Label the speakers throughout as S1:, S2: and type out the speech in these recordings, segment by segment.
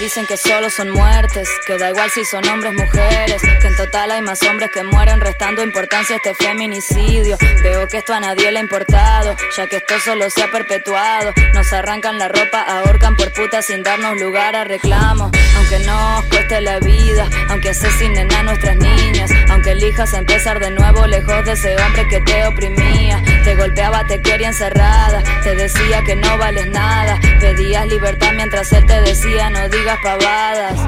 S1: Dicen que solo son muertes, que da igual si son hombres mujeres, que en total hay más hombres que mueren restando importancia a este feminicidio. Veo que esto a nadie le ha importado, ya que esto solo se ha perpetuado. Nos arrancan la ropa, ahorcan por puta sin darnos lugar a reclamo. Aunque nos cueste la vida, aunque asesinen a nuestras niñas, aunque elijas empezar de nuevo lejos de ese hombre que te oprimía. Te golpeaba, te quería encerrada, te decía que no vales nada, pedías libertad mientras él te decía no digas pavadas.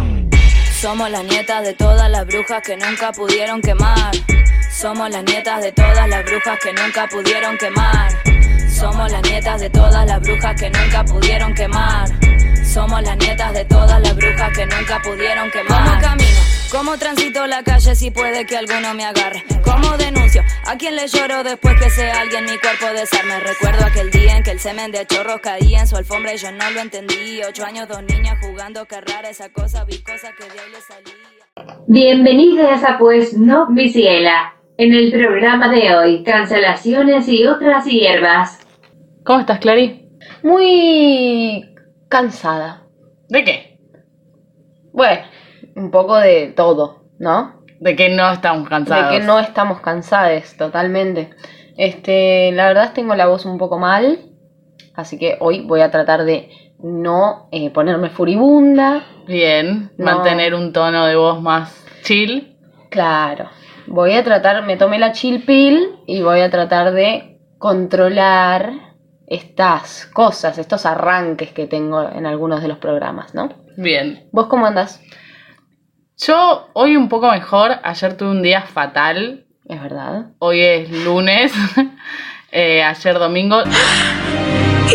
S1: Somos las nietas de todas las brujas que nunca pudieron quemar. Somos las nietas de todas las brujas que nunca pudieron quemar. Somos las nietas de todas las brujas que nunca pudieron quemar. Somos las nietas de todas las brujas que nunca pudieron quemar. ¿Cómo camino? ¿Cómo transito la calle si puede que alguno me agarre? ¿Cómo denuncio? ¿A quién le lloro después que sea alguien mi cuerpo desarme? Recuerdo aquel día en que el semen de chorros caía en su alfombra y yo no lo entendí. Ocho años, dos niñas jugando, qué rara esa cosa viscosa que de ahí le salía.
S2: Bienvenidas a Pues No Visiela. En el programa de hoy, cancelaciones y otras hierbas.
S3: ¿Cómo estás, Clary?
S4: Muy cansada.
S3: ¿De qué?
S4: Bueno, un poco de todo, ¿no?
S3: De que no estamos cansados.
S4: De que no estamos cansadas totalmente. Este, la verdad tengo la voz un poco mal, así que hoy voy a tratar de no eh, ponerme furibunda.
S3: Bien,
S4: No.
S3: mantener un tono de voz más chill.
S4: Claro, voy a tratar, me tomé la chill pill y voy a tratar de controlar estas cosas, estos arranques que tengo en algunos de los programas, ¿no?
S3: Bien.
S4: ¿Vos cómo andás?
S3: Yo hoy un poco mejor. Ayer tuve un día fatal.
S4: Es verdad.
S3: Hoy es lunes. Eh, ayer domingo.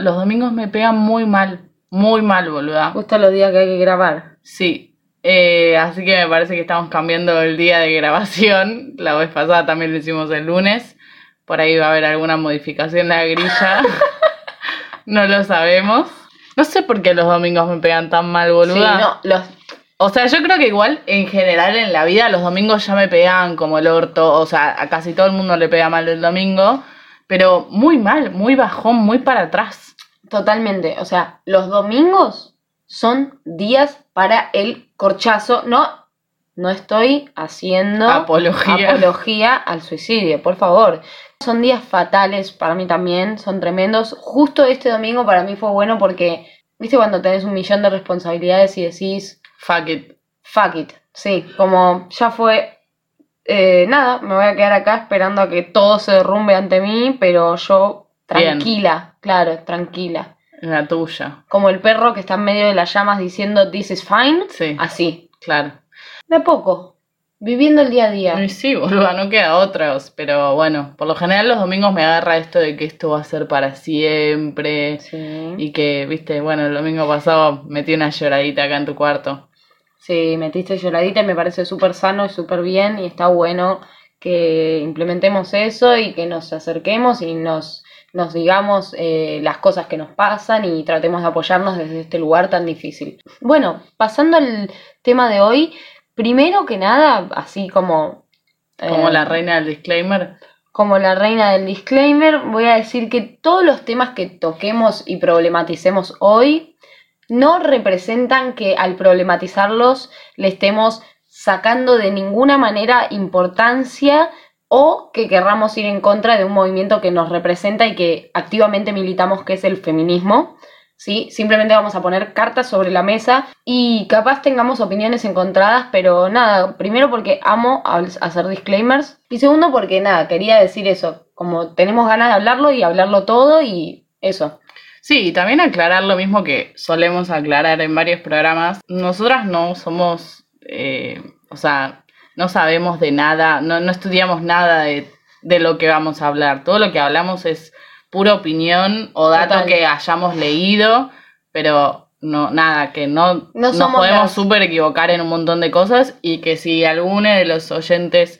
S3: Los domingos me pegan muy mal. Muy mal, boluda.
S4: Justo los días que hay que grabar.
S3: Sí. Eh, así que me parece que estamos cambiando el día de grabación. La vez pasada también lo hicimos el lunes. Por ahí va a haber alguna modificación en la grilla. no lo sabemos. No sé por qué los domingos me pegan tan mal, boluda.
S4: Sí, no, los,
S3: O sea, yo creo que igual en general en la vida los domingos ya me pegaban como el orto. O sea, a casi todo el mundo le pega mal el domingo. Pero muy mal, muy bajón, muy para atrás.
S4: totalmente. O sea, los domingos son días para el corchazo. No, no estoy haciendo
S3: Apología.
S4: apología al suicidio, por favor. Son días fatales para mí también, son tremendos. Justo este domingo para mí fue bueno porque, viste, cuando tenés un millón de responsabilidades y decís,
S3: Fuck it.
S4: fuck it. Sí, como ya fue. eh, nada, me voy a quedar acá esperando a que todo se derrumbe ante mí, pero yo
S3: Bien.
S4: tranquila, claro, tranquila.
S3: La tuya.
S4: Como el perro que está en medio de las llamas diciendo this is fine,
S3: Sí.
S4: así.
S3: Claro.
S4: De a poco, viviendo el día a día.
S3: Y sí, no queda otros. Pero bueno, por lo general los domingos me agarra esto de que esto va a ser para siempre.
S4: Sí.
S3: Y que, viste, bueno, el domingo pasado metí una lloradita acá en tu cuarto.
S4: Sí, metiste lloradita y me parece súper sano y súper bien y está bueno que implementemos eso y que nos acerquemos y nos, nos digamos eh, las cosas que nos pasan y tratemos de apoyarnos desde este lugar tan difícil. Bueno, pasando al tema de hoy, primero que nada, así como...
S3: Como
S4: eh,
S3: la reina del disclaimer.
S4: como la reina del disclaimer, voy a decir que todos los temas que toquemos y problematicemos hoy no representan que al problematizarlos le estemos sacando de ninguna manera importancia o que querramos ir en contra de un movimiento que nos representa y que activamente militamos que es el feminismo. ¿sí? Simplemente vamos a poner cartas sobre la mesa y capaz tengamos opiniones encontradas, pero nada, primero porque amo hacer disclaimers y segundo porque nada, quería decir eso, como tenemos ganas de hablarlo y hablarlo todo y eso.
S3: Sí, y también aclarar lo mismo que solemos aclarar en varios programas. Nosotras no somos, eh, o sea, no sabemos de nada, no, no estudiamos nada de, de lo que vamos a hablar. Todo lo que hablamos es pura opinión o dato
S4: Total.
S3: que hayamos leído, pero no nada, que no,
S4: No
S3: nos podemos
S4: las-
S3: súper equivocar en un montón de cosas y que si alguno de los oyentes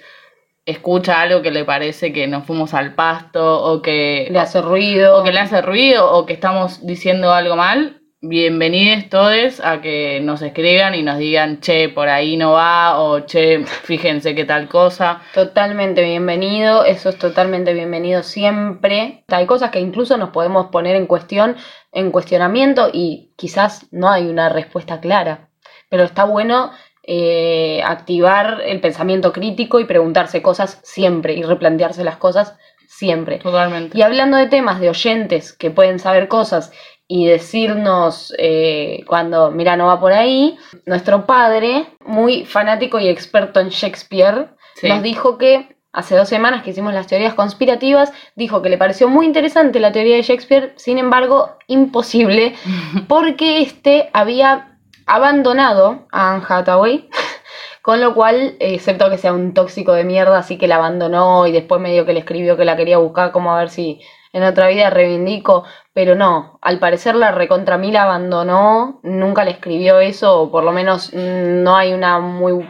S3: escucha algo que le parece que nos fuimos al pasto o que
S4: Le hace ruido.
S3: o que le hace ruido o que estamos diciendo algo mal, bienvenidos todos a que nos escriban y nos digan, che, por ahí no va, o che, fíjense qué tal cosa.
S4: Totalmente bienvenido, eso es totalmente bienvenido siempre. Hay cosas que incluso nos podemos poner en cuestión, en cuestionamiento y quizás no hay una respuesta clara, pero está bueno eh, activar el pensamiento crítico y preguntarse cosas siempre y replantearse las cosas siempre.
S3: Totalmente.
S4: Y hablando de temas de oyentes que pueden saber cosas y decirnos eh, cuando, mira, no va por ahí, nuestro padre, muy fanático y experto en Shakespeare,
S3: Sí.
S4: nos dijo que hace dos semanas que hicimos las teorías conspirativas, dijo que le pareció muy interesante la teoría de Shakespeare, sin embargo, imposible, porque este había abandonado a Anne Hathaway. Con lo cual, excepto que sea un tóxico de mierda, así que la abandonó y después medio que le escribió que la quería buscar como a ver si en otra vida reivindico, pero no, al parecer la recontra mil abandonó, nunca le escribió eso, o por lo menos mm, no hay una muy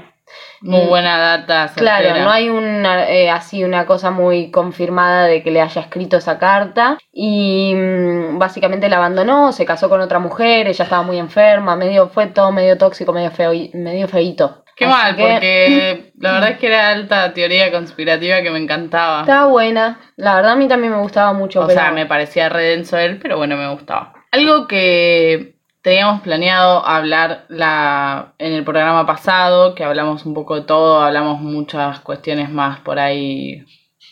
S3: Muy
S4: Mm.
S3: buena data.
S4: Claro, no hay una, eh, así una cosa muy confirmada de que le haya escrito esa carta y mm, básicamente la abandonó, se casó con otra mujer, ella estaba muy enferma, medio fue todo medio tóxico, medio feo, medio feito.
S3: Qué
S4: Así
S3: mal,
S4: que-
S3: porque la verdad es que era alta teoría conspirativa que me encantaba.
S4: Estaba buena, la verdad a mí también me gustaba mucho.
S3: O
S4: pero-
S3: sea, me parecía redenso él, pero bueno, me gustaba. Algo que teníamos planeado hablar la, en el programa pasado, que hablamos un poco de todo, hablamos muchas cuestiones más por ahí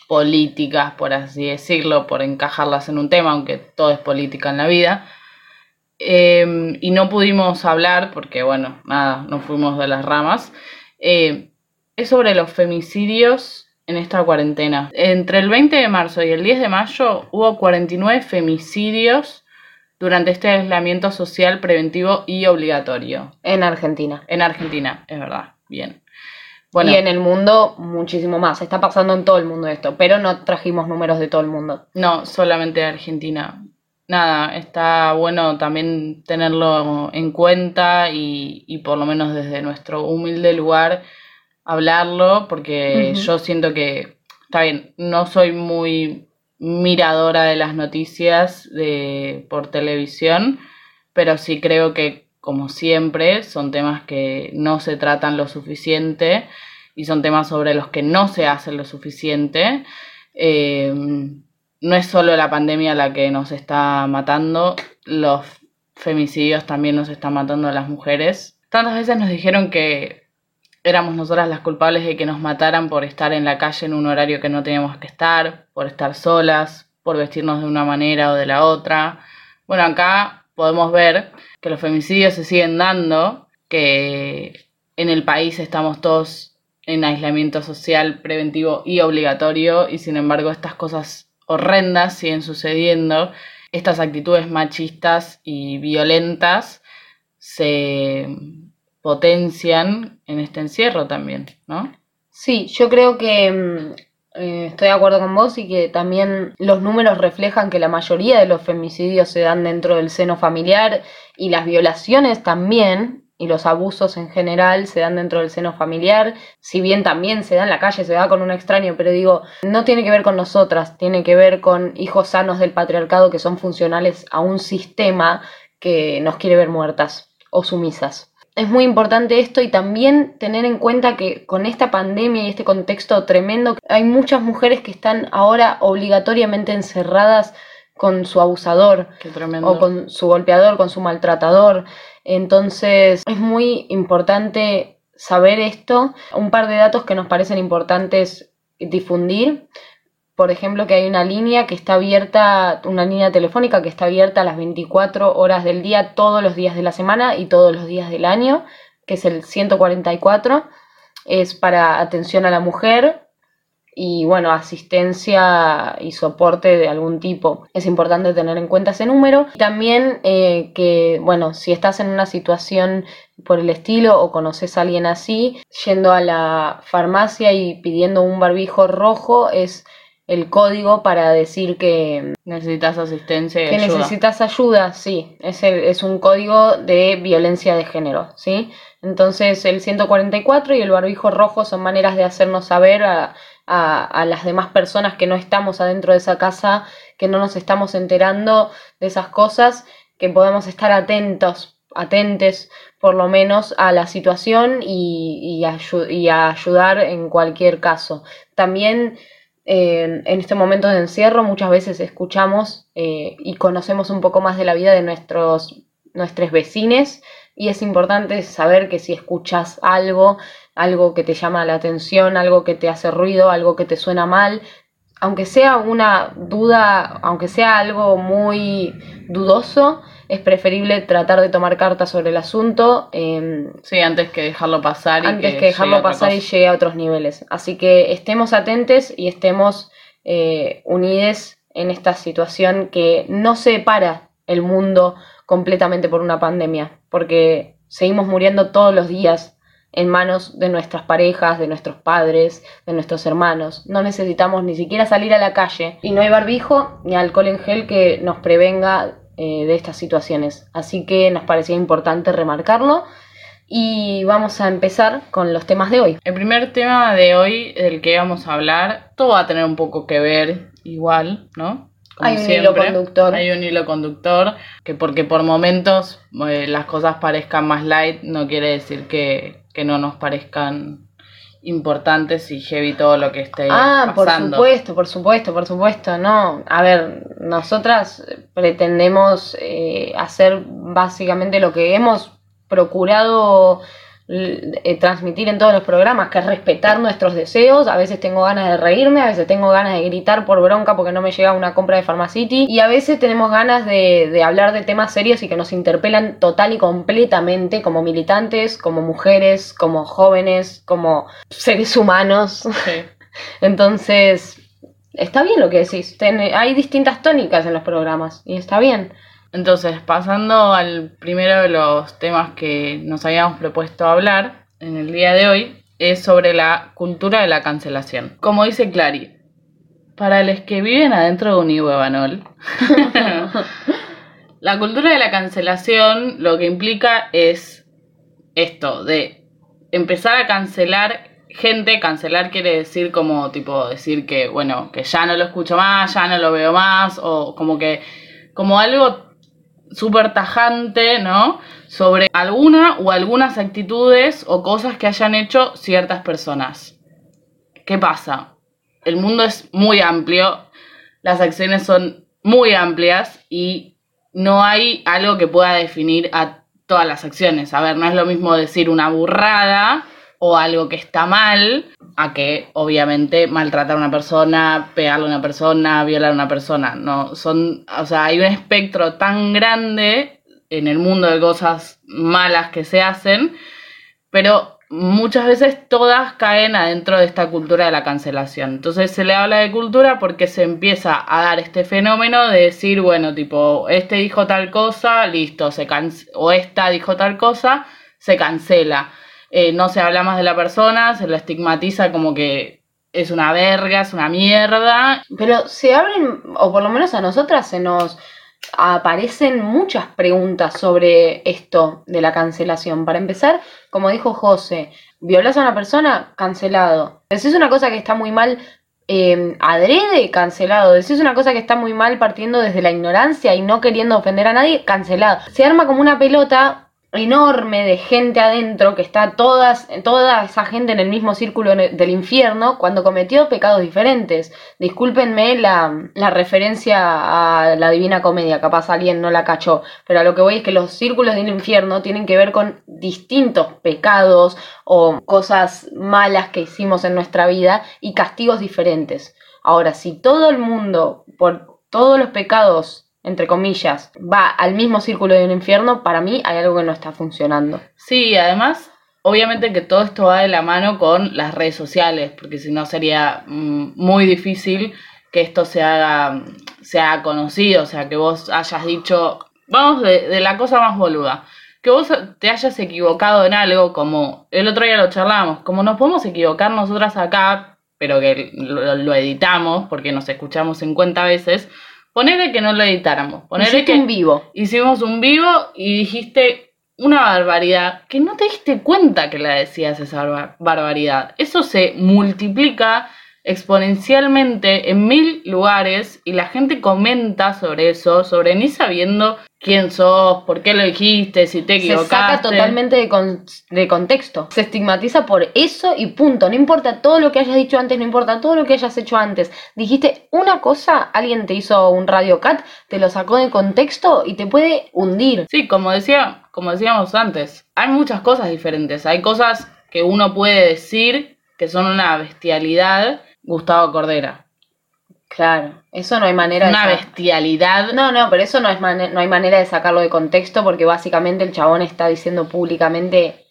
S3: políticas, por así decirlo, por encajarlas en un tema, aunque todo es política en la vida. Eh, y no pudimos hablar porque, bueno, nada, nos fuimos de las ramas. Eh, es sobre los femicidios en esta cuarentena. Entre el 20 de marzo y el 10 de mayo hubo 49 femicidios durante este aislamiento social preventivo y obligatorio.
S4: En Argentina.
S3: En Argentina, es verdad. Bien. Bueno,
S4: Y en el mundo muchísimo más. Está pasando en todo el mundo esto, pero no trajimos números de todo el mundo.
S3: no, solamente Argentina. Nada, está bueno también tenerlo en cuenta y, y por lo menos desde nuestro humilde lugar hablarlo, porque yo siento que, está bien, no soy muy miradora de las noticias de, por televisión, pero sí creo que, como siempre, son temas que no se tratan lo suficiente y son temas sobre los que no se hace lo suficiente. Eh, no es solo la pandemia la que nos está matando, los femicidios también nos están matando a las mujeres. Tantas veces nos dijeron que éramos nosotras las culpables de que nos mataran por estar en la calle en un horario que no teníamos que estar, por estar solas, por vestirnos de una manera o de la otra. Bueno, acá podemos ver que los femicidios se siguen dando, que en el país estamos todos en aislamiento social preventivo y obligatorio y sin embargo estas cosas horrendas siguen sucediendo, estas actitudes machistas y violentas se potencian en este encierro también, ¿no?
S4: Sí, yo creo que mm, eh, estoy de acuerdo con vos y que también los números reflejan que la mayoría de los femicidios se dan dentro del seno familiar y las violaciones también y los abusos en general se dan dentro del seno familiar, si bien también se da en la calle, se da con un extraño, pero digo, no tiene que ver con nosotras, tiene que ver con hijos sanos del patriarcado que son funcionales a un sistema que nos quiere ver muertas o sumisas es muy importante esto y también tener en cuenta que con esta pandemia y este contexto tremendo hay muchas mujeres que están ahora obligatoriamente encerradas con su abusador o con su golpeador, con su maltratador. Entonces es muy importante saber esto. Un par de datos que nos parecen importantes difundir. Por ejemplo, que hay una línea que está abierta, una línea telefónica que está abierta a las 24 horas del día, todos los días de la semana y todos los días del año, que es el 144. Es para atención a la mujer y, bueno, asistencia y soporte de algún tipo. Es importante tener en cuenta ese número. También eh, que, bueno, si estás en una situación por el estilo o conoces a alguien así, yendo a la farmacia y pidiendo un barbijo rojo es el código para decir que,
S3: Necesitas asistencia y
S4: que
S3: ayuda.
S4: necesitas ayuda, sí, es, el- es un código de violencia de género, ¿sí? Entonces el 144 y el barbijo rojo son maneras de hacernos saber a, a- a las demás personas que no estamos adentro de esa casa, que no nos estamos enterando de esas cosas, que podemos estar atentos, atentes por lo menos a la situación y, y, ayudar en cualquier caso. También en este momento de encierro muchas veces escuchamos eh, y conocemos un poco más de la vida de nuestros, nuestros vecinos y es importante saber que si escuchas algo, algo que te llama la atención, algo que te hace ruido, algo que te suena mal, aunque sea una duda, aunque sea algo muy dudoso, es preferible tratar de tomar cartas sobre el asunto.
S3: Em, sí, antes que dejarlo pasar.
S4: Y antes que, dejarlo pasar y llegue a otros niveles. Así que estemos atentos y estemos eh, unidos en esta situación que no separa el mundo completamente por una pandemia, porque seguimos muriendo todos los días en manos de nuestras parejas, de nuestros padres, de nuestros hermanos. No necesitamos ni siquiera salir a la calle y no hay barbijo ni alcohol en gel que nos prevenga eh, de estas situaciones. Así que nos parecía importante remarcarlo y vamos a empezar con los temas de hoy.
S3: El primer tema de hoy del que vamos a hablar, todo va a tener un poco que ver igual, ¿no?
S4: hay un hilo conductor.
S3: Hay un hilo conductor que porque por momentos eh, las cosas parezcan más light no quiere decir que, que no nos parezcan importantes y heavy todo lo que esté
S4: ah, por supuesto, por supuesto, por supuesto, no. A ver, nosotras pretendemos eh, hacer básicamente lo que hemos procurado eh, transmitir en todos los programas, que es respetar nuestros deseos. A veces tengo ganas de reírme, a veces tengo ganas de gritar por bronca porque no me llega una compra de Pharmacity. Y a veces tenemos ganas de, hablar de temas serios y que nos interpelan total y completamente como militantes, como mujeres, como jóvenes, como seres humanos. Entonces, está bien lo que decís. hay distintas tónicas en los programas y está bien.
S3: Entonces, pasando al primero de los temas que nos habíamos propuesto hablar en el día de hoy, es sobre la cultura de la cancelación. Como dice Clary, para los que viven adentro de un Evanol, la cultura de la cancelación lo que implica es esto, de empezar a cancelar gente, cancelar quiere decir como tipo decir que, bueno, que ya no lo escucho más, ya no lo veo más, o como que, como algo súper tajante, ¿no? Sobre alguna o algunas actitudes o cosas que hayan hecho ciertas personas. ¿Qué pasa? El mundo es muy amplio, las acciones son muy amplias y no hay algo que pueda definir a todas las acciones. A ver, no es lo mismo decir una burrada o algo que está mal, a que obviamente maltratar a una persona, pegarle a una persona, violar a una persona. No, son, o sea, hay un espectro tan grande en el mundo de cosas malas que se hacen, pero muchas veces todas caen adentro de esta cultura de la cancelación. Entonces se le habla de cultura porque se empieza a dar este fenómeno de decir, bueno, tipo, este dijo tal cosa, listo, se o esta dijo tal cosa, se cancela eh, no se habla más de la persona, se la estigmatiza como que es una verga, es una mierda.
S4: Pero se abren, o por lo menos a nosotras se nos aparecen muchas preguntas sobre esto de la cancelación. Para empezar, como dijo José, violas a una persona, cancelado. es una cosa que está muy mal, eh, adrede, cancelado. es una cosa que está muy mal partiendo desde la ignorancia y no queriendo ofender a nadie, cancelado. Se arma como una pelota enorme de gente adentro, que está todas, toda esa gente en el mismo círculo del infierno, cuando cometió pecados diferentes. Discúlpenme la, la referencia a la Divina Comedia, capaz alguien no la cachó, pero a lo que voy es que los círculos del infierno tienen que ver con distintos pecados o cosas malas que hicimos en nuestra vida y castigos diferentes. Ahora, si todo el mundo, por todos los pecados entre comillas, va al mismo círculo de un infierno, para mí hay algo que no está funcionando.
S3: Sí, además, obviamente que todo esto va de la mano con las redes sociales, porque si no sería mm, muy difícil que esto se haga, conocido, o sea, que vos hayas dicho, vamos de, de, la cosa más boluda, que vos te hayas equivocado en algo, como el otro día lo charlamos, como nos podemos equivocar nosotras acá, pero que lo, lo editamos, porque nos escuchamos 50 veces, Ponele que no lo editáramos. Ponele que
S4: un vivo.
S3: Hicimos un vivo y dijiste una barbaridad que no te diste cuenta que la decías esa barbaridad. Eso se multiplica exponencialmente en mil lugares y la gente comenta sobre eso, sobre ni sabiendo quién sos, por qué lo dijiste, si te
S4: Se
S3: equivocaste.
S4: saca totalmente de, con- de contexto. Se estigmatiza por eso y punto. No importa todo lo que hayas dicho antes, no importa todo lo que hayas hecho antes. Dijiste una cosa, alguien te hizo un radio cat, te lo sacó de contexto y te puede hundir.
S3: Sí, como decía, como decíamos antes, hay muchas cosas diferentes. Hay cosas que uno puede decir que son una bestialidad. Gustavo Cordera.
S4: Claro, eso no hay manera
S3: Una
S4: de...
S3: bestialidad.
S4: No, no, pero eso no, es mane- no hay manera de sacarlo de contexto porque básicamente el chabón está diciendo públicamente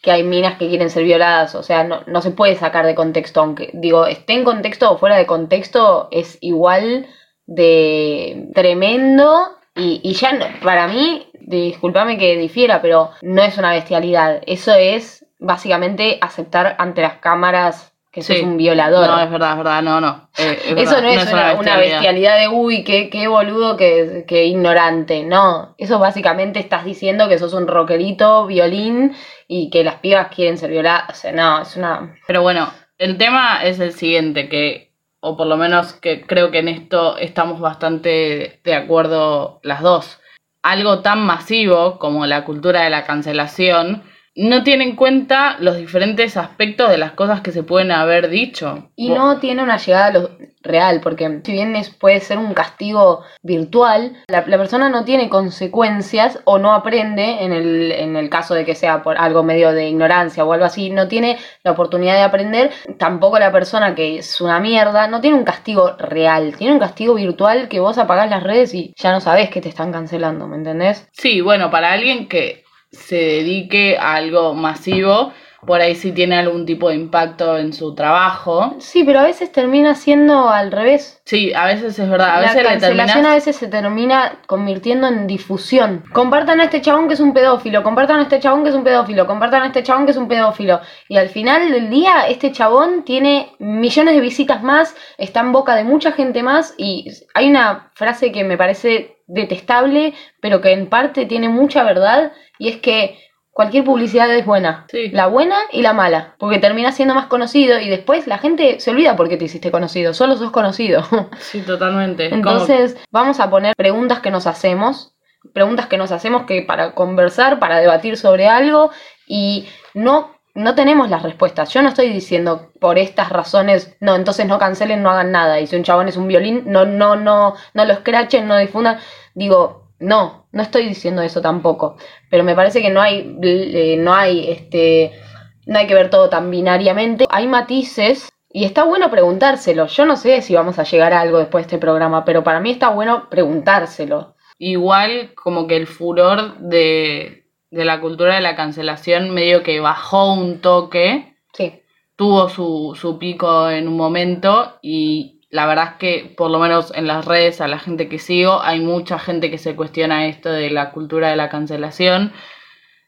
S4: que hay minas que quieren ser violadas. O sea, no, no se puede sacar de contexto. Aunque, digo, esté en contexto o fuera de contexto, es igual de tremendo. Y, y ya, no- para mí, discúlpame que difiera, pero no es una bestialidad. Eso es básicamente aceptar ante las cámaras que sos
S3: Sí.
S4: un violador.
S3: No, es verdad, es verdad, no, no. Eh, es
S4: Eso
S3: verdad,
S4: no es, una, una bestialidad de uy, qué, qué boludo, qué, qué ignorante. No, eso básicamente estás diciendo que sos un rockerito, violín y que las pibas quieren ser violadas. O sea, no, es una.
S3: Pero bueno, el tema es el siguiente, que, o por lo menos que creo que en esto estamos bastante de acuerdo las dos. Algo tan masivo como la cultura de la cancelación no tiene en cuenta los diferentes aspectos de las cosas que se pueden haber dicho.
S4: Y no tiene una llegada a lo real, porque si bien es, puede ser un castigo virtual, la, la persona no tiene consecuencias o no aprende, en el, en el caso de que sea por algo medio de ignorancia o algo así, no tiene la oportunidad de aprender, tampoco la persona que es una mierda, no tiene un castigo real, tiene un castigo virtual que vos apagás las redes y ya no sabés que te están cancelando, ¿me entendés?
S3: Sí, bueno, para alguien que se dedique a algo masivo, por ahí sí tiene algún tipo de impacto en su trabajo.
S4: Sí, pero a veces termina siendo al revés.
S3: Sí, a veces es verdad, a
S4: la
S3: veces
S4: cancelación
S3: terminas...
S4: a veces se termina convirtiendo en difusión. Compartan a este chabón que es un pedófilo, compartan a este chabón que es un pedófilo, compartan a este chabón que es un pedófilo. Y al final del día, este chabón tiene millones de visitas más, está en boca de mucha gente más. Y hay una frase que me parece detestable, pero que en parte tiene mucha verdad, y es que cualquier publicidad es buena.
S3: Sí.
S4: La buena y la mala, porque terminas siendo más conocido y después la gente se olvida por qué te hiciste conocido, solo sos conocido.
S3: Sí, totalmente.
S4: Entonces, vamos a poner preguntas que nos hacemos, preguntas que nos hacemos que para conversar, para debatir sobre algo y no no tenemos las respuestas. Yo no estoy diciendo por estas razones, no, entonces no cancelen, no hagan nada. Y si un chabón es un violín, no no no no lo escrachen, no difundan. Digo, no, no estoy diciendo eso tampoco. Pero me parece que no hay eh, no hay este no hay que ver todo tan binariamente. Hay matices y está bueno preguntárselo. Yo no sé si vamos a llegar a algo después de este programa, pero para mí está bueno preguntárselo.
S3: igual como que el furor de, de la cultura de la cancelación medio que bajó un toque,
S4: Sí.
S3: tuvo su, su pico en un momento y la verdad es que por lo menos en las redes a la gente que sigo hay mucha gente que se cuestiona esto de la cultura de la cancelación.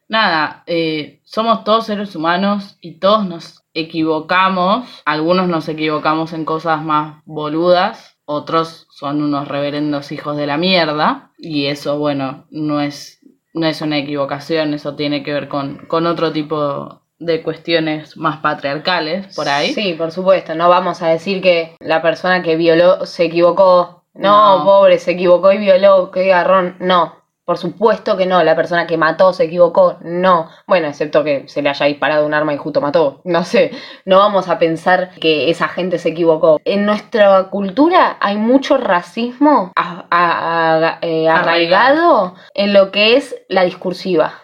S3: Nada, eh, somos todos seres humanos y todos nos equivocamos. Algunos nos equivocamos en cosas más boludas, otros son unos reverendos hijos de la mierda. Y eso, bueno, no es, no es una equivocación, eso tiene que ver con, con otro tipo de cuestiones más patriarcales por ahí.
S4: Sí, por supuesto. No vamos a decir que la persona que violó se equivocó. No,
S3: No.
S4: pobre, se equivocó y violó, qué garrón. No, por supuesto que no. La persona que mató se equivocó. No. Bueno, excepto que se le haya disparado un arma y justo mató. No sé. No vamos a pensar que esa gente se equivocó. En nuestra cultura hay mucho racismo a- a- a- eh, arraigado en lo que es la discursiva.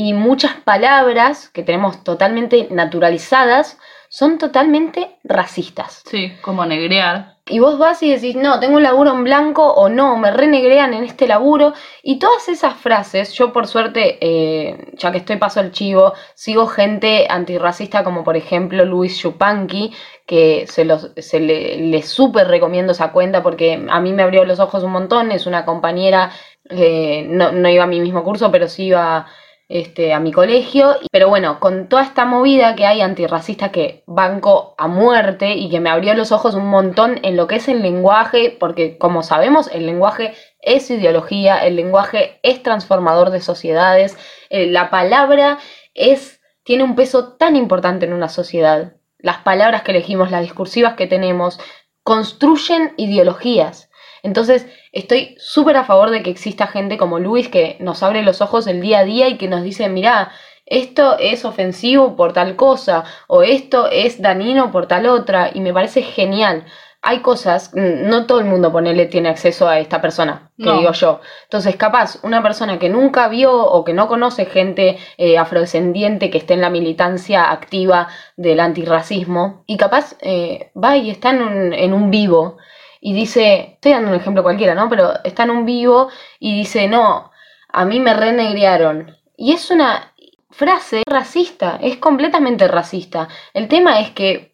S4: Y muchas palabras que tenemos totalmente naturalizadas son totalmente racistas.
S3: Sí, como negrear.
S4: Y vos vas y decís, no, tengo un laburo en blanco o no, me renegrean en este laburo. Y todas esas frases, yo por suerte, eh, ya que estoy paso el chivo, sigo gente antirracista como por ejemplo Luis Chupanqui, que se, los, se le, le súper recomiendo esa cuenta porque a mí me abrió los ojos un montón. Es una compañera, eh, no, no iba a mi mismo curso, pero sí iba este, a mi colegio. Pero bueno, con toda esta movida que hay antirracista que banco a muerte y que me abrió los ojos un montón en lo que es el lenguaje, porque como sabemos, el lenguaje es ideología, el lenguaje es transformador de sociedades, eh, la palabra es, tiene un peso tan importante en una sociedad. las palabras que elegimos, las discursivas que tenemos, construyen ideologías. Entonces, estoy súper a favor de que exista gente como Luis que nos abre los ojos el día a día y que nos dice, mira, esto es ofensivo por tal cosa o esto es dañino por tal otra y me parece genial. Hay cosas, no todo el mundo ponele tiene acceso a esta persona, que
S3: No.
S4: digo yo. Entonces, capaz, una persona que nunca vio o que no conoce gente eh, afrodescendiente que esté en la militancia activa del antirracismo, y capaz eh, va y está en un, en un vivo y dice, estoy dando un ejemplo cualquiera, ¿no? Pero está en un vivo y dice, no, a mí me renegrearon. Y es una frase racista, es completamente racista. El tema es que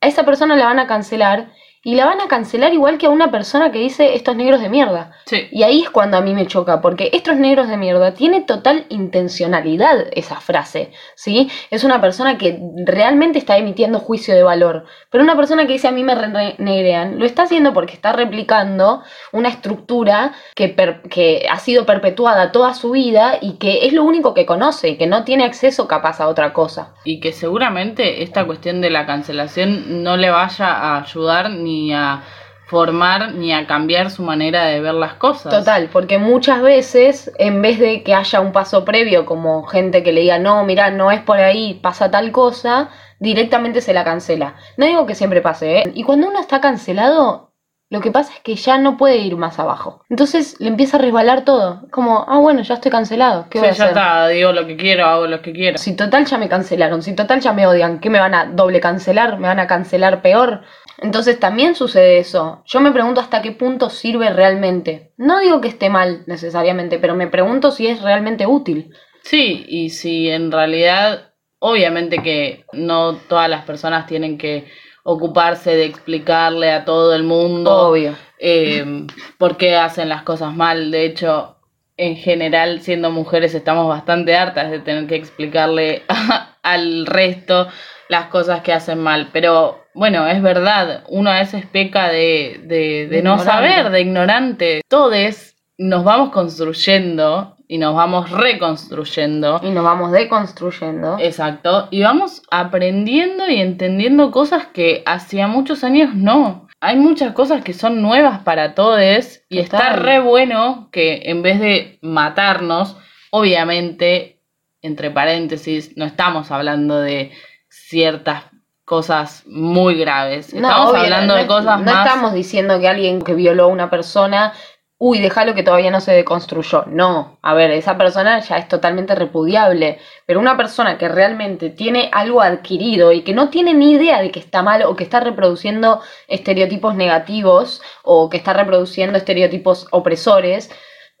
S4: a esa persona la van a cancelar y la van a cancelar igual que a una persona que dice estos negros de mierda.
S3: Sí.
S4: Y ahí es cuando a mí me choca, porque estos negros de mierda tiene total intencionalidad esa frase, ¿sí? Es una persona que realmente está emitiendo juicio de valor, pero una persona que dice a mí me renegrean, lo está haciendo porque está replicando una estructura que, per- que ha sido perpetuada toda su vida y que es lo único que conoce y que no tiene acceso capaz a otra cosa.
S3: Y que seguramente esta cuestión de la cancelación no le vaya a ayudar ni a formar ni a cambiar su manera de ver las cosas.
S4: Total, porque muchas veces, en vez de que haya un paso previo, como gente que le diga, no, mira, no es por ahí, pasa tal cosa, directamente se la cancela. No digo que siempre pase, ¿eh? Y cuando uno está cancelado, lo que pasa es que ya no puede ir más abajo. Entonces le empieza a resbalar todo. Como, ah, bueno, ya estoy cancelado, ¿qué
S3: Sí,
S4: voy a
S3: ya
S4: hacer?
S3: está, digo lo que quiero, hago lo que quiero.
S4: Si total ya me cancelaron, si total ya me odian, ¿qué me van a doble cancelar? ¿Me van a cancelar peor? Entonces también sucede eso. Yo me pregunto hasta qué punto sirve realmente. No digo que esté mal necesariamente, pero me pregunto si es realmente útil.
S3: Sí, y si en realidad, obviamente que no todas las personas tienen que ocuparse de explicarle a todo el mundo
S4: Obvio.
S3: eh, por qué hacen las cosas mal. De hecho, en general, siendo mujeres, estamos bastante hartas de tener que explicarle al resto las cosas que hacen mal. Pero bueno, es verdad, uno a veces peca de, de, de no saber, de ignorante. Todos nos vamos construyendo y nos vamos reconstruyendo.
S4: Y nos vamos deconstruyendo.
S3: Exacto. Y vamos aprendiendo y entendiendo cosas que hacía muchos años no. Hay muchas cosas que son nuevas para todos y está re bueno que en vez de matarnos, obviamente, entre paréntesis, no estamos hablando de ciertas cosas muy graves. Estamos
S4: obvio,
S3: hablando
S4: no
S3: de cosas
S4: no
S3: más...
S4: estamos diciendo que alguien que violó a una persona, uy, déjalo que todavía no se deconstruyó. No, a ver, esa persona ya es totalmente repudiable. Pero una persona que realmente tiene algo adquirido y que no tiene ni idea de que está mal o que está reproduciendo estereotipos negativos o que está reproduciendo estereotipos opresores.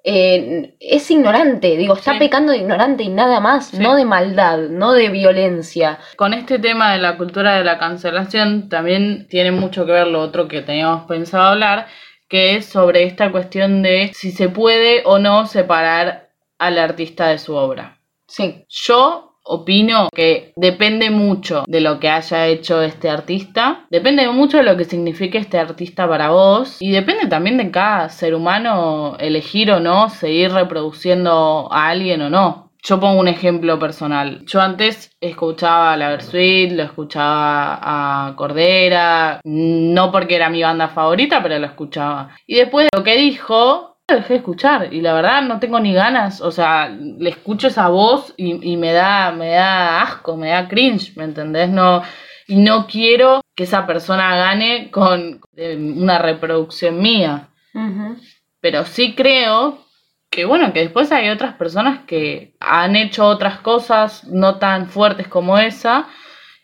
S4: Eh, es ignorante, digo, está
S3: Sí.
S4: pecando de ignorante y nada más,
S3: Sí.
S4: no de maldad, no de violencia.
S3: Con este tema de la cultura de la cancelación también tiene mucho que ver lo otro que teníamos pensado hablar, que es sobre esta cuestión de si se puede o no separar al artista de su obra.
S4: Sí,
S3: Yo opino que depende mucho de lo que haya hecho este artista, depende mucho de lo que signifique este artista para vos y depende también de cada ser humano elegir o no seguir reproduciendo a alguien o no. Yo pongo un ejemplo personal. Yo antes escuchaba a La Versuit, lo escuchaba a Cordera, no porque era mi banda favorita, pero lo escuchaba. Y después de lo que dijo, lo dejé de escuchar y la verdad no tengo ni ganas, o sea, le escucho esa voz y, y me da me da asco, me da cringe, ¿me entendés? No y no quiero que esa persona gane con eh, una reproducción mía, pero sí creo que bueno, que después hay otras personas que han hecho otras cosas no tan fuertes como esa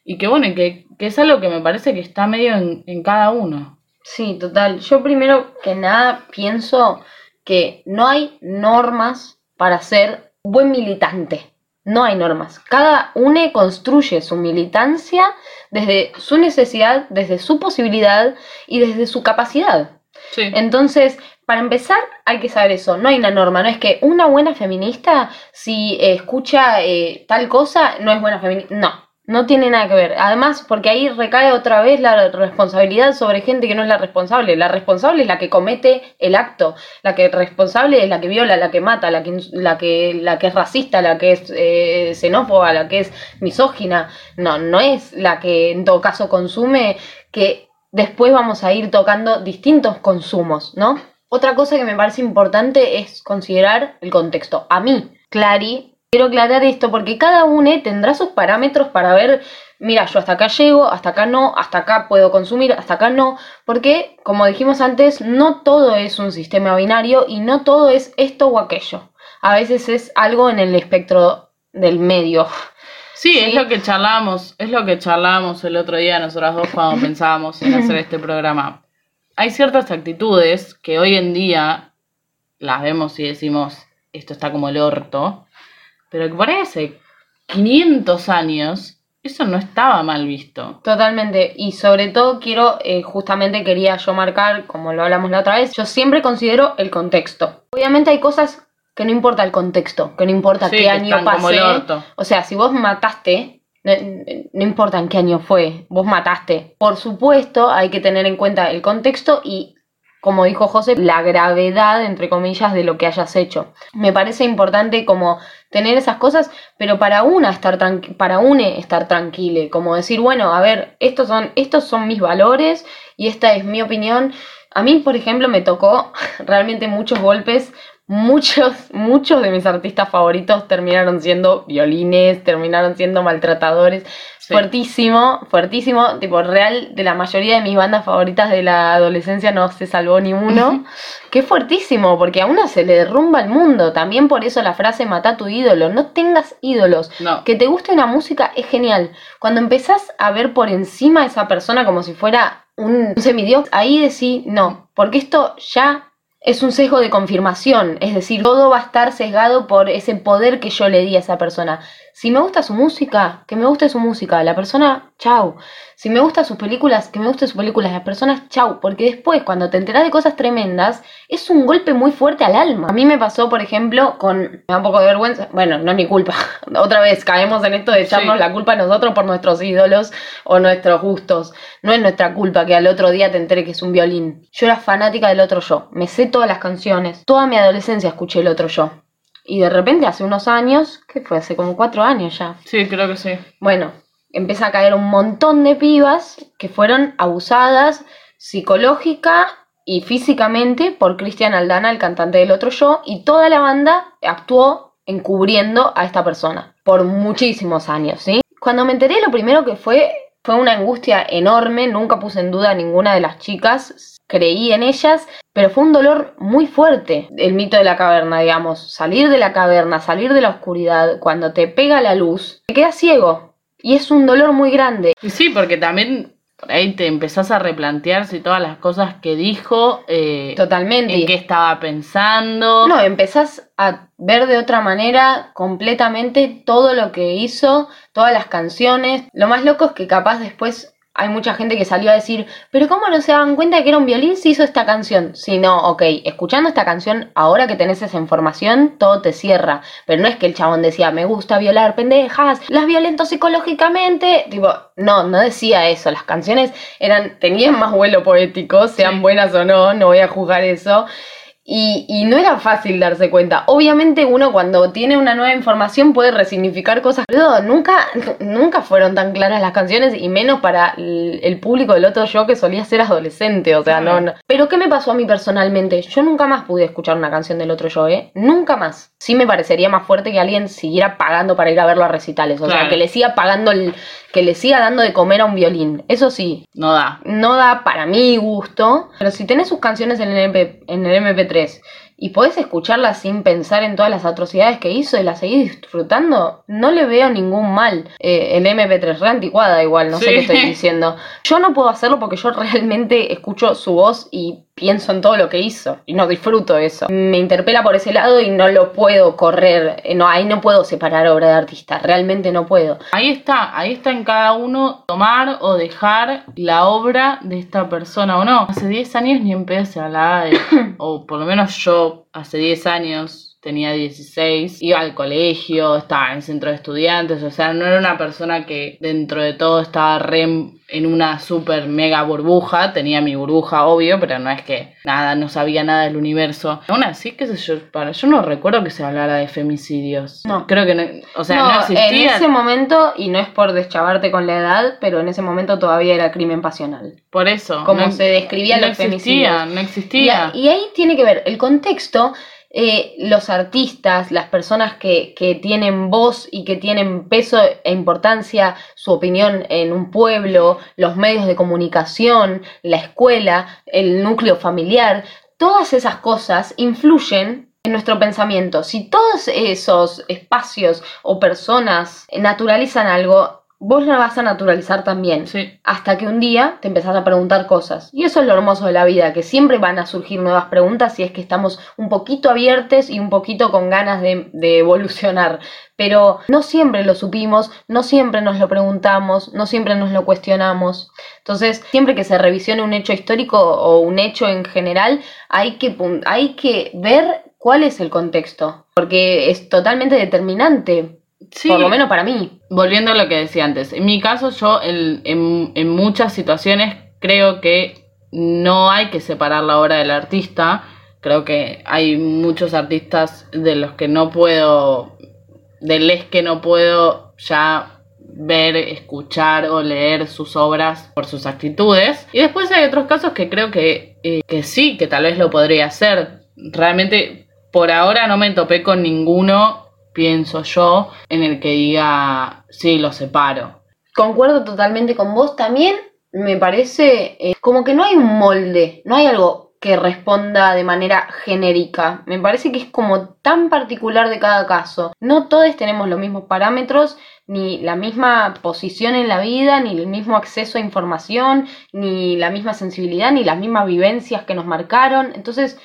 S3: y que bueno, que, que es algo que me parece que está medio en, en cada uno.
S4: Sí, total. Yo primero que nada pienso que no hay normas para ser buen militante. No hay normas. Cada uno construye su militancia desde su necesidad, desde su posibilidad y desde su capacidad.
S3: Sí.
S4: Entonces, para empezar, hay que saber eso. No hay una norma. No es que una buena feminista, si escucha eh, tal cosa, no es buena feminista. No. No tiene nada que ver. Además, porque ahí recae otra vez la responsabilidad sobre gente que no es la responsable. La responsable es la que comete el acto. La que responsable es la que viola, la que mata, la que, la que, la que es racista, la que es eh, xenófoba, la que es misógina. No, no es la que en todo caso consume, que después vamos a ir tocando distintos consumos, ¿no? Otra cosa que me parece importante es considerar el contexto. A mí, Clary, Quiero aclarar esto porque cada uno tendrá sus parámetros para ver, mira, yo hasta acá llego, hasta acá no, hasta acá puedo consumir, hasta acá no, porque como dijimos antes, no todo es un sistema binario y no todo es esto o aquello. A veces es algo en el espectro del medio.
S3: Sí, es lo que charlamos, es lo que charlamos el otro día nosotras dos cuando pensábamos en hacer este programa. Hay ciertas actitudes que hoy en día las vemos y decimos, esto está como el orto, pero que por ahí hace 500 años eso no estaba mal visto.
S4: Totalmente. Y sobre todo quiero, eh, justamente quería yo marcar, como lo hablamos la otra vez, yo siempre considero el contexto. Obviamente hay cosas que no importa el contexto, que no importa
S3: Sí,
S4: qué
S3: que
S4: año pasé.
S3: orto.
S4: O sea, si vos mataste, no, no importa en qué año fue, vos mataste. Por supuesto, hay que tener en cuenta el contexto y, como dijo José, la gravedad, entre comillas, de lo que hayas hecho. Me parece importante como tener esas cosas, pero para una estar para une estar tranquile, como decir, bueno, a ver, estos son, estos son mis valores y esta es mi opinión. A mí, por ejemplo, me tocó realmente muchos golpes. Muchos, muchos de mis artistas favoritos terminaron siendo violines, terminaron siendo maltratadores.
S3: Sí.
S4: Fuertísimo, fuertísimo. Tipo, real, de la mayoría de mis bandas favoritas de la adolescencia no se salvó ni uno. Qué fuertísimo, porque a uno se le derrumba el mundo. También por eso la frase mata a tu ídolo. No tengas ídolos.
S3: No.
S4: Que te guste una música es genial. Cuando empezás a ver por encima a esa persona como si fuera un semidios, ahí decís no, porque esto ya es un sesgo de confirmación. Es decir, todo va a estar sesgado por ese poder que yo le di a esa persona. Si me gusta su música, que me guste su música. La persona, chau. Si me gustan sus películas, que me gusten sus películas. Las personas, chau. Porque después, cuando te enteras de cosas tremendas, es un golpe muy fuerte al alma. A mí me pasó, por ejemplo, con. Me da un poco de vergüenza. Bueno, no es mi culpa. Otra vez caemos en esto de echarnos
S3: Sí.
S4: la culpa a nosotros por nuestros ídolos o nuestros gustos. No es nuestra culpa que al otro día te entere que es un violín. Yo era fanática del otro yo. Me sé todas las canciones. Toda mi adolescencia escuché el otro yo. Y de repente, hace unos años, ¿qué fue? Hace como cuatro años ya.
S3: Sí, creo que sí.
S4: Bueno, empieza a caer un montón de pibas que fueron abusadas psicológica y físicamente por Cristian Aldana, el cantante del otro yo, y toda la banda actuó encubriendo a esta persona por muchísimos años, ¿sí? Cuando me enteré, lo primero que fue fue una angustia enorme, nunca puse en duda a ninguna de las chicas, creí en ellas, pero fue un dolor muy fuerte, el mito de la caverna, digamos, salir de la caverna, salir de la oscuridad, cuando te pega la luz, te quedas ciego, y es un dolor muy grande.
S3: Sí, porque también por ahí te empezás a replantear si todas las cosas que dijo, eh,
S4: Totalmente.
S3: en qué estaba pensando.
S4: No, empezás a ver de otra manera completamente todo lo que hizo, todas las canciones. Lo más loco es que capaz después hay mucha gente que salió a decir, pero ¿cómo no se daban cuenta de que era un violín si hizo esta canción? Si no, ok, escuchando esta canción, ahora que tenés esa información, todo te cierra. Pero no es que el chabón decía, me gusta violar pendejas, las violento psicológicamente. Tipo, no, no decía eso. Las canciones eran, tenían más vuelo poético, sean
S3: Sí.
S4: buenas o no, no voy a juzgar eso. Y, y no era fácil darse cuenta. Obviamente uno cuando tiene una nueva información puede resignificar cosas. Pero nunca, nunca fueron tan claras las canciones y menos para el, el público del otro yo que solía ser adolescente. O sea, no, no. Pero ¿qué me pasó a mí personalmente? Yo nunca más pude escuchar una canción del otro yo, ¿eh? Nunca más. Sí me parecería más fuerte que alguien siguiera pagando para ir a verlo a recitales. O sea, que le siga pagando el, que le siga dando de comer a un violín. Eso sí,
S3: No da.
S4: no da para mi gusto, pero si tenés sus canciones en el, MP, en el MP3 y podés escucharlas sin pensar en todas las atrocidades que hizo y las seguís disfrutando, no le veo ningún mal. Eh, el MP3 re anticuada igual, no sé qué estoy diciendo. Yo no puedo hacerlo porque yo realmente escucho su voz y pienso en todo lo que hizo y no disfruto eso. Me interpela por ese lado y no lo puedo correr, eh, no, ahí no puedo separar obra de artista, realmente no puedo.
S3: Ahí está, ahí está en cada uno tomar o dejar la obra de esta persona o no. Hace 10 años ni en pedo se hablaba de, o por lo menos yo hace 10 años tenía 16, iba al colegio, estaba en centro de estudiantes, o sea, no era una persona que dentro de todo estaba re en una super mega burbuja, tenía mi burbuja obvio, pero no es que nada, no sabía nada del universo. Aún así, qué sé yo, para, yo no recuerdo que se hablara de femicidios.
S4: No.
S3: Creo que no, o sea, no,
S4: no, en
S3: existía.
S4: ese momento, y no es por deschavarte con la edad, pero en ese momento todavía era crimen pasional.
S3: Por eso.
S4: Como
S3: no-
S4: se describía
S3: no
S4: los
S3: existía,
S4: femicidios.
S3: no
S4: Y,
S3: existía.
S4: y ahí tiene que ver el contexto, eh, los artistas, las personas que, que tienen voz y que tienen peso e importancia, su opinión en un pueblo, los medios de comunicación, la escuela, el núcleo familiar, todas esas cosas influyen en nuestro pensamiento. Si todos esos espacios o personas naturalizan algo, vos lo vas a naturalizar también
S3: Sí.
S4: hasta que un día te empezás a preguntar cosas. Y eso es lo hermoso de la vida, que siempre van a surgir nuevas preguntas si es que estamos un poquito abiertos y un poquito con ganas de, de evolucionar. Pero no siempre lo supimos, no siempre nos lo preguntamos, no siempre nos lo cuestionamos. Entonces, siempre que se revisione un hecho histórico o un hecho en general, hay que, hay que ver cuál es el contexto, porque es totalmente determinante,
S3: Sí.
S4: por lo menos para mí.
S3: Volviendo a lo que decía antes, en mi caso yo en, en muchas situaciones creo que no hay que separar la obra del artista. Creo que hay muchos artistas de los que no puedo, de les que no puedo ya ver, escuchar o leer sus obras por sus actitudes. Y después hay otros casos que creo que, eh, que sí, que tal vez lo podría hacer. Realmente por ahora no me topé con ninguno, pienso yo, en el que diga, sí, lo separo.
S4: Concuerdo totalmente con vos. También me parece eh, como que no hay un molde, no hay algo que responda de manera genérica. Me parece que es como tan particular de cada caso. No todos tenemos los mismos parámetros, ni la misma posición en la vida, ni el mismo acceso a información, ni la misma sensibilidad, ni las mismas vivencias que nos marcaron. Entonces,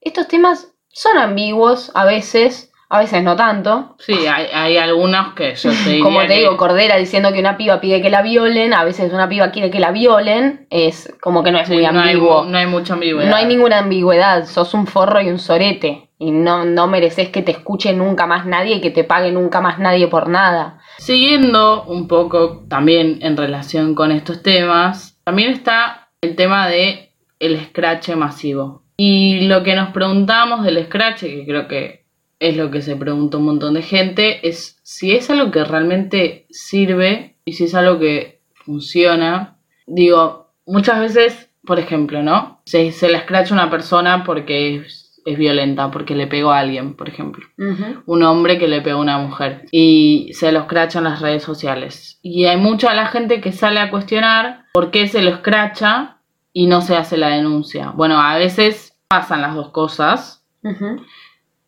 S4: estos temas son ambiguos a veces, a veces no tanto.
S3: Sí, hay, hay algunos que yo te diría
S4: Como te
S3: que-
S4: digo, Cordera diciendo que una piba pide que la violen, a veces una piba quiere que la violen, es como que no es
S3: sí,
S4: muy
S3: no, hay,
S4: ambiguo.
S3: no hay mucha ambigüedad.
S4: No hay ninguna ambigüedad, sos un forro y un sorete. Y no, no mereces que te escuche nunca más nadie y que te pague nunca más nadie por nada.
S3: Siguiendo un poco también en relación con estos temas, también está el tema de el scratch masivo. Y lo que nos preguntamos del scratch, que creo que es lo que se pregunta un montón de gente, es si es algo que realmente sirve y si es algo que funciona. Digo, muchas veces, por ejemplo, ¿no? Se, se le scratcha a una persona porque es, es violenta, porque le pegó a alguien, por ejemplo un hombre que le pegó a una mujer y se lo escracha en las redes sociales. Y hay mucha la gente que sale a cuestionar por qué se lo escracha y no se hace la denuncia. Bueno, a veces pasan las dos cosas,
S4: Ujú.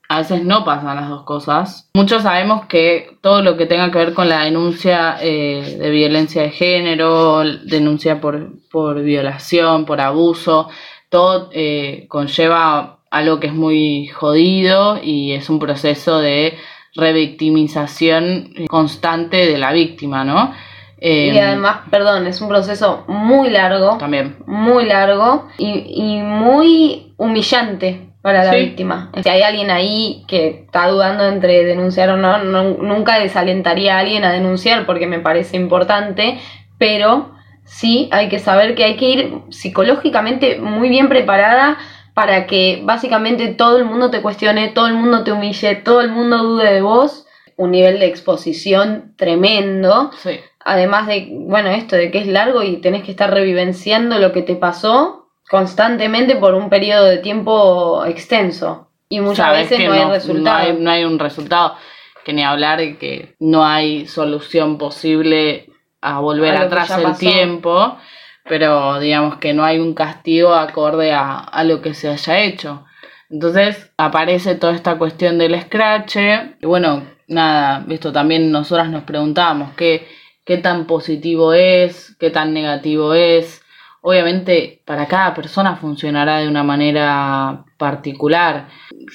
S3: A veces no pasan las dos cosas. Muchos sabemos que todo lo que tenga que ver con la denuncia eh, de violencia de género, denuncia por, por violación, por abuso, todo eh, conlleva algo que es muy jodido y es un proceso de revictimización constante de la víctima, ¿no? Eh,
S4: Y además, perdón, es un proceso muy largo,
S3: también.
S4: muy largo y, y muy humillante para la
S3: Sí.
S4: víctima. Si hay alguien ahí que está dudando entre denunciar o no, no- nunca desalentaría a alguien a denunciar porque me parece importante, pero sí hay que saber que hay que ir psicológicamente muy bien preparada para que básicamente todo el mundo te cuestione, todo el mundo te humille, todo el mundo dude de vos. Un nivel de exposición tremendo.
S3: Sí.
S4: Además de, bueno, esto de que es largo y tenés que estar revivenciando lo que te pasó constantemente por un periodo de tiempo extenso. Y muchas
S3: Sabes
S4: veces no, hay resultado.
S3: No hay, no hay un resultado. Que ni hablar de que no hay solución posible a volver
S4: A
S3: atrás el
S4: pasó.
S3: tiempo, pero digamos que no hay un castigo acorde a, a lo que se haya hecho. Entonces aparece toda esta cuestión del scratch. Y bueno, nada, esto también nosotras nos preguntábamos qué, qué tan positivo es, qué tan negativo es. Obviamente para cada persona funcionará de una manera particular.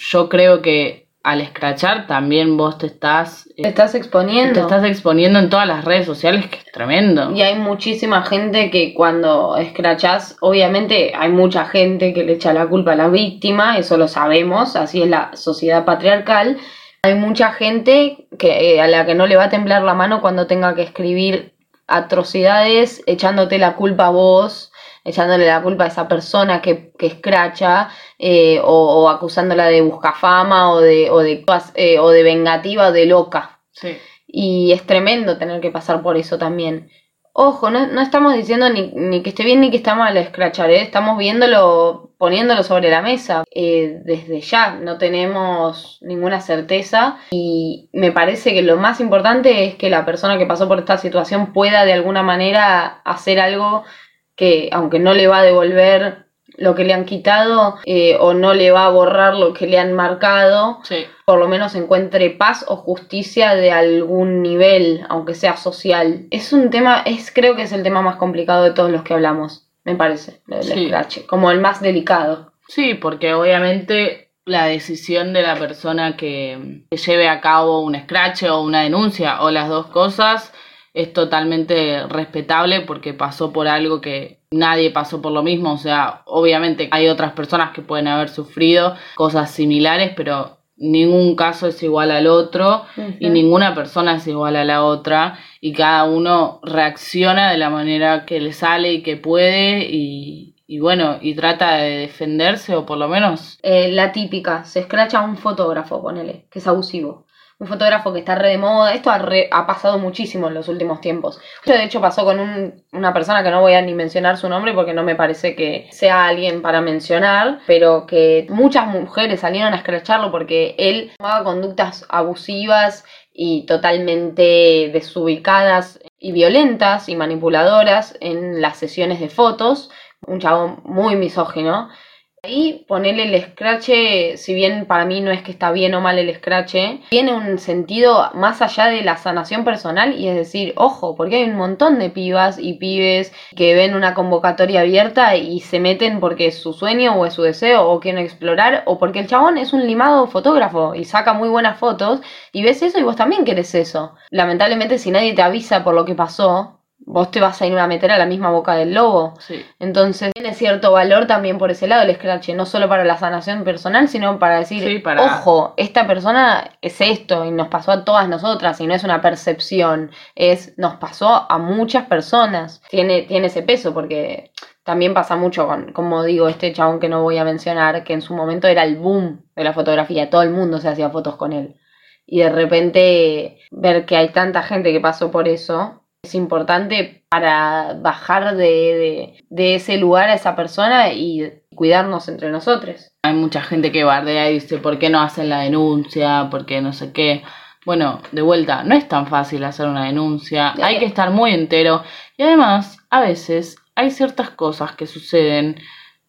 S3: Yo creo que al escrachar también vos te estás, eh,
S4: Te estás exponiendo.
S3: te estás exponiendo en todas las redes sociales, que es tremendo.
S4: Y hay muchísima gente que cuando escrachás, obviamente hay mucha gente que le echa la culpa a la víctima, eso lo sabemos, así es la sociedad patriarcal. Hay mucha gente que, eh, a la que no le va a temblar la mano cuando tenga que escribir atrocidades, echándote la culpa a vos, echándole la culpa a esa persona que, que escracha, eh, o, o acusándola de buscafama, o de, o de, eh, o de vengativa, o de loca.
S3: Sí.
S4: Y es tremendo tener que pasar por eso también. Ojo, no, no estamos diciendo ni, ni que esté bien ni que está mal escrachar, ¿eh? estamos viéndolo, poniéndolo sobre la mesa. Eh, desde ya no tenemos ninguna certeza y me parece que lo más importante es que la persona que pasó por esta situación pueda de alguna manera hacer algo que, aunque no le va a devolver lo que le han quitado eh, o no le va a borrar lo que le han marcado,
S3: Sí.
S4: por lo menos encuentre paz o justicia de algún nivel, aunque sea social. Es un tema, es creo que es el tema más complicado de todos los que hablamos, me parece, lo del
S3: Sí.
S4: scratch, como el más delicado.
S3: Sí, porque obviamente la decisión de la persona que, que lleve a cabo un scratch o una denuncia o las dos cosas es totalmente respetable porque pasó por algo que nadie pasó por lo mismo. O sea, obviamente hay otras personas que pueden haber sufrido cosas similares, pero ningún caso es igual al otro y ninguna persona es igual a la otra y cada uno reacciona de la manera que le sale y que puede y, y bueno, y trata de defenderse o por lo menos
S4: Eh, la típica, se escracha un fotógrafo, ponele, que es abusivo. Un fotógrafo que está re de moda. Esto ha, re- ha pasado muchísimo en los últimos tiempos. Esto de hecho pasó con un- una persona que no voy a ni mencionar su nombre porque no me parece que sea alguien para mencionar, pero que muchas mujeres salieron a escracharlo porque él tomaba conductas abusivas y totalmente desubicadas y violentas y manipuladoras en las sesiones de fotos. Un chabón muy misógino. Ahí ponerle el scratch, si bien para mí no es que está bien o mal el scratch, tiene un sentido más allá de la sanación personal y es decir, ojo, porque hay un montón de pibas y pibes que ven una convocatoria abierta y se meten porque es su sueño o es su deseo o quieren explorar o porque el chabón es un limado fotógrafo y saca muy buenas fotos y ves eso y vos también querés eso. Lamentablemente si nadie te avisa por lo que pasó, vos te vas a ir a meter a la misma boca del lobo.
S3: sí.
S4: Entonces tiene cierto valor también por ese lado el scratch, no solo para la sanación personal, sino para decir,
S3: Sí, para-
S4: ojo, esta persona es esto y nos pasó a todas nosotras y no es una percepción, es nos pasó a muchas personas. Tiene, tiene ese peso porque también pasa mucho con, como digo, este chabón que no voy a mencionar, que en su momento era el boom de la fotografía, todo el mundo se hacía fotos con él. Y de repente ver que hay tanta gente que pasó por eso, es importante para bajar de, de- de ese lugar a esa persona y cuidarnos entre nosotros.
S3: Hay mucha gente que bardea y dice, ¿por qué no hacen la denuncia? ¿Por qué no sé qué? Bueno, de vuelta, no es tan fácil hacer una denuncia, hay que estar muy entero y además, a veces hay ciertas cosas que suceden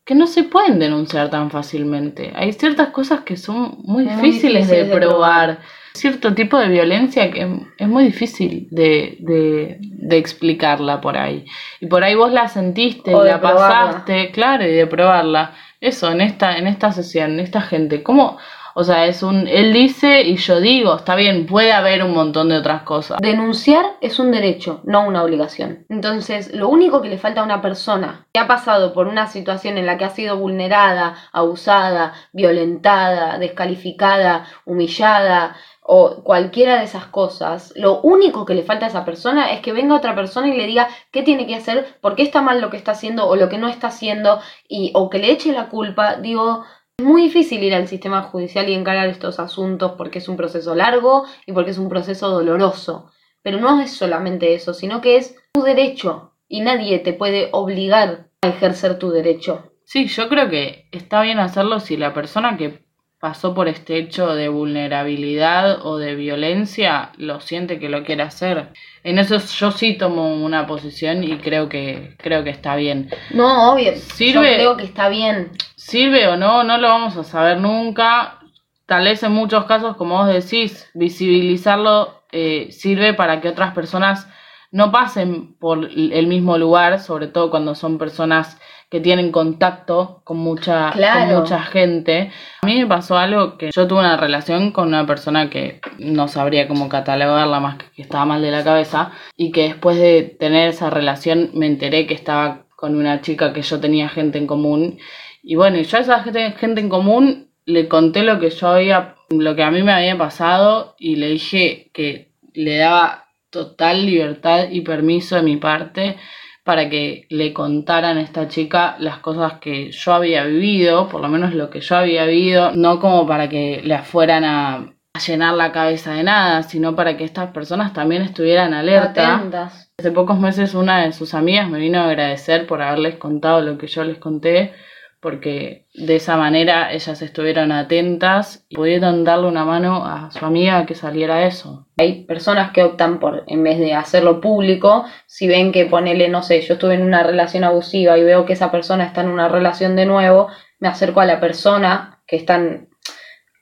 S3: que no se pueden denunciar tan fácilmente. Hay ciertas cosas que son muy difíciles,
S4: difíciles
S3: de,
S4: de
S3: probar. Cierto tipo de violencia que es muy difícil de, de, de explicarla por ahí. Y por ahí vos la sentiste,
S4: O
S3: la
S4: probarla.
S3: pasaste, claro, y de probarla. Eso, en esta, en esta sesión, en esta gente. ¿Cómo? O sea, es un, él dice y yo digo, está bien, puede haber un montón de otras cosas.
S4: Denunciar es un derecho, no una obligación. Entonces, lo único que le falta a una persona que ha pasado por una situación en la que ha sido vulnerada, abusada, violentada, descalificada, humillada o cualquiera de esas cosas, lo único que le falta a esa persona es que venga otra persona y le diga qué tiene que hacer, por qué está mal lo que está haciendo o lo que no está haciendo y o que le eche la culpa. Digo, muy difícil ir al sistema judicial y encarar estos asuntos porque es un proceso largo y porque es un proceso doloroso. Pero no es solamente eso, sino que es tu derecho y nadie te puede obligar a ejercer tu derecho.
S3: Sí, yo creo que está bien hacerlo si la persona que pasó por este hecho de vulnerabilidad o de violencia lo siente que lo quiere hacer. En eso yo sí tomo una posición y creo que creo que está bien.
S4: No, obvio.
S3: Sirve-
S4: Yo creo que está bien.
S3: Sirve o no, no lo vamos a saber nunca. Tal vez en muchos casos, como vos decís, visibilizarlo eh, sirve para que otras personas no pasen por el mismo lugar, sobre todo cuando son personas que tienen contacto con mucha,
S4: Claro.
S3: con mucha gente. A mí me pasó algo que yo tuve una relación con una persona que no sabría cómo catalogarla más que que estaba mal de la cabeza y que después de tener esa relación me enteré que estaba con una chica que yo tenía gente en común y bueno, y yo a esa gente, gente en común le conté lo que yo había, lo que a mí me había pasado y le dije que le daba total libertad y permiso de mi parte para que le contaran a esta chica las cosas que yo había vivido, por lo menos lo que yo había vivido, no como para que le fueran a, a llenar la cabeza de nada, sino para que estas personas también estuvieran alerta.
S4: Atentas.
S3: Hace pocos meses una de sus amigas me vino a agradecer por haberles contado lo que yo les conté, porque de esa manera ellas estuvieron atentas y pudieron darle una mano a su amiga que saliera eso.
S4: Hay personas que optan por, en vez de hacerlo público, si ven que ponele, no sé, yo estuve en una relación abusiva y veo que esa persona está en una relación de nuevo, me acerco a la persona que está en-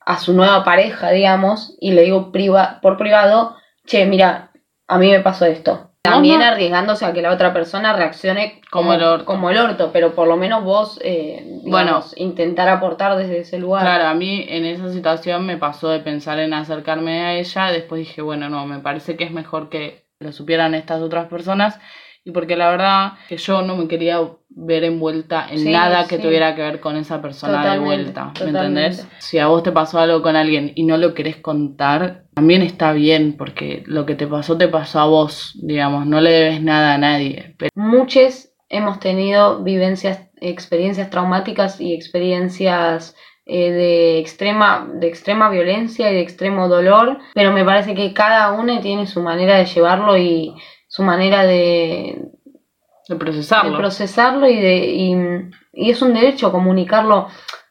S4: a su nueva pareja, digamos, y le digo priva, por privado, che, mira, a mí me pasó esto. También
S3: no.
S4: arriesgándose a que la otra persona reaccione
S3: Como el orto.
S4: como el orto, pero por lo menos vos, eh,
S3: Bueno.
S4: intentar aportar desde ese lugar.
S3: Claro, a mí en esa situación me pasó de pensar en acercarme a ella, después dije, bueno, no, me parece que es mejor que lo supieran estas otras personas y porque la verdad que yo no me quería ver envuelta en
S4: Sí,
S3: nada que
S4: sí.
S3: tuviera que ver con esa persona
S4: Totalmente,
S3: de vuelta, ¿me
S4: totalmente.
S3: entendés? Si a vos te pasó algo con alguien y no lo querés contar, también está bien porque lo que te pasó te pasó a vos, digamos, no le debes nada a nadie, pero
S4: Muchos hemos tenido vivencias, experiencias traumáticas y experiencias eh, de extrema, de extrema violencia y de extremo dolor, pero me parece que cada uno tiene su manera de llevarlo y su manera de,
S3: de
S4: de
S3: procesarlo.
S4: procesarlo y de y, y es un derecho comunicarlo.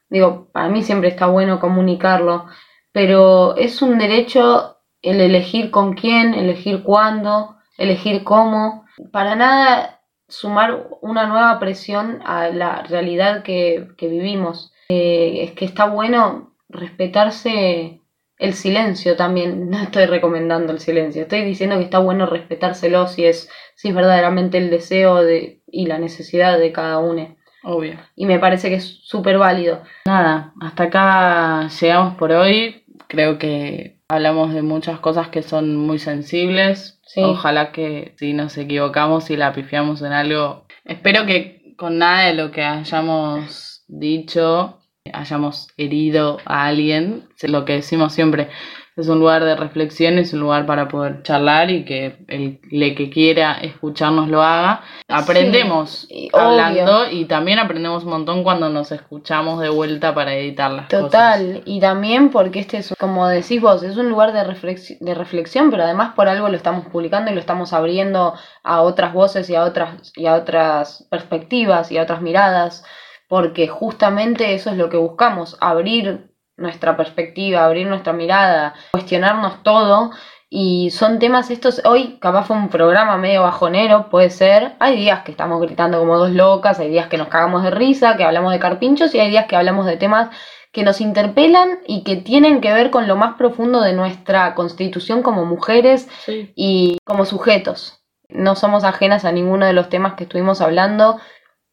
S4: Digo, para mí siempre está bueno comunicarlo, pero es un derecho el elegir con quién, elegir cuándo, elegir cómo. Para nada sumar una nueva presión a la realidad que, que vivimos. Eh, es que está bueno respetarse el silencio también. No estoy recomendando el silencio, estoy diciendo que está bueno respetárselo si es, si es verdaderamente el deseo de, y la necesidad de cada uno.
S3: Obvio.
S4: Y me parece que es súper válido.
S3: Nada, hasta acá llegamos por hoy. Creo que hablamos de muchas cosas que son muy sensibles.
S4: Sí.
S3: Ojalá que si nos equivocamos y la pifiamos en algo, espero que con nada de lo que hayamos dicho hayamos herido a alguien. Lo que decimos siempre es un lugar de reflexión, es un lugar para poder charlar y que el le que quiera escucharnos lo haga. Aprendemos hablando y también aprendemos un montón cuando nos escuchamos de vuelta para editar las cosas.
S4: Total, y también porque este es, como decís vos, es un lugar de, de reflexión, pero además por algo lo estamos publicando y lo estamos abriendo a otras voces y a otras, y a otras perspectivas y a otras miradas, porque justamente eso es lo que buscamos, abrir nuestra perspectiva, abrir nuestra mirada, cuestionarnos todo. Y son temas estos, hoy capaz fue un programa medio bajonero, puede ser. Hay días que estamos gritando como dos locas, hay días que nos cagamos de risa, que hablamos de carpinchos y hay días que hablamos de temas que nos interpelan y que tienen que ver con lo más profundo de nuestra constitución como mujeres
S3: Sí.
S4: y como sujetos. No somos ajenas a ninguno de los temas que estuvimos hablando.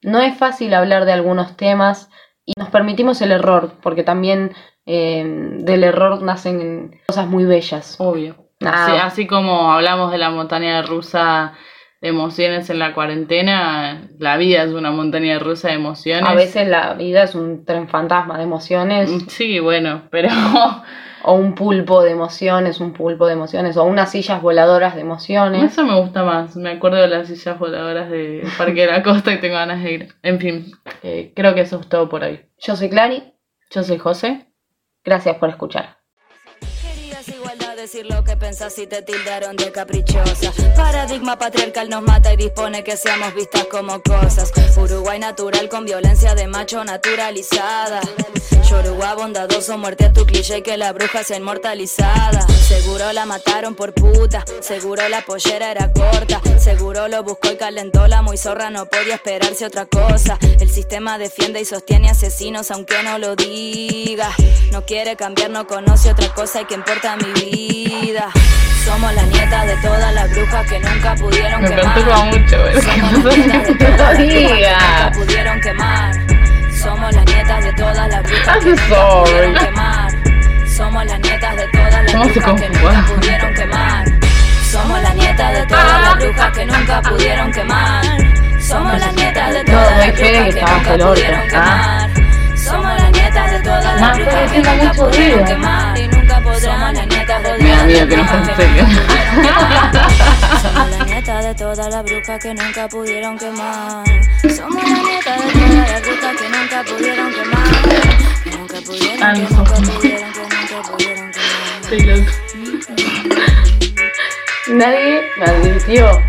S4: No es fácil hablar de algunos temas y nos permitimos el error, porque también eh, del error nacen cosas muy bellas.
S3: Obvio. Así, así como hablamos de la montaña rusa de emociones en la cuarentena, la vida es una montaña rusa de emociones.
S4: A veces la vida es un tren fantasma de emociones,
S3: Sí, bueno, pero
S4: o un pulpo de emociones, un pulpo de emociones, o unas sillas voladoras de emociones.
S3: eso me gusta más. Me acuerdo de las sillas voladoras de Parque de la Costa y tengo ganas de ir. En fin, eh, creo que eso es todo por hoy.
S4: Yo soy Clary,
S3: Yo soy José.
S4: gracias por escuchar.
S1: Querías igualdad, decir lo que pensás y te tildaron de caprichosa. Paradigma patriarcal nos mata y dispone que seamos vistas como cosas. Uruguay natural con violencia de macho naturalizada. Bondadoso, muerte a tu cliché que la bruja sea inmortalizada. Seguro la mataron por puta, seguro la pollera era corta. Seguro lo buscó y calentó la muy zorra, no podía esperarse otra cosa. El sistema defiende y sostiene asesinos aunque no lo diga. No quiere cambiar, no conoce otra cosa y que importa mi vida. Somos la nieta de todas las brujas que nunca pudieron
S3: Me
S1: quemar.
S3: preocupa mucho
S1: Somos las nietas de
S3: que
S1: todas
S3: no
S1: las brujas que
S3: digas.
S1: nunca pudieron quemar. Somos las nietas de todas las brujas que pudieron quemar. Somos las nietas de todas las
S3: ¿Cómo se
S1: brujas que nunca pudieron quemar. Somos las nietas de todas las brujas que nunca pudieron quemar. Somos las nietas de todas las brujas
S4: que
S1: nunca pudieron
S3: Ah.
S1: quemar. Somos nietas de todas las
S5: Más
S1: brujas que nunca
S5: mucho
S1: pudieron
S5: ruido.
S1: quemar. Y nunca podrán las nietas de
S3: Me da
S1: todas
S3: miedo
S1: las
S3: que no en serio.
S1: somos la nieta de todas las brujas que nunca pudieron quemar. Somos la nieta de todas las brujas que nunca pudieron quemar. Que nunca pudieron,
S3: Ah,
S1: que nunca pudieron, que nunca pudieron quemar.
S3: Estoy loco.
S4: Nadie me advirtió.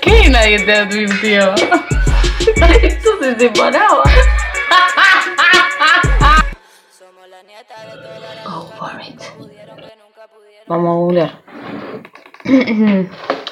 S3: ¿Qué nadie te advirtió?
S4: Esto se separaba. Go for it. Vamos a googlear.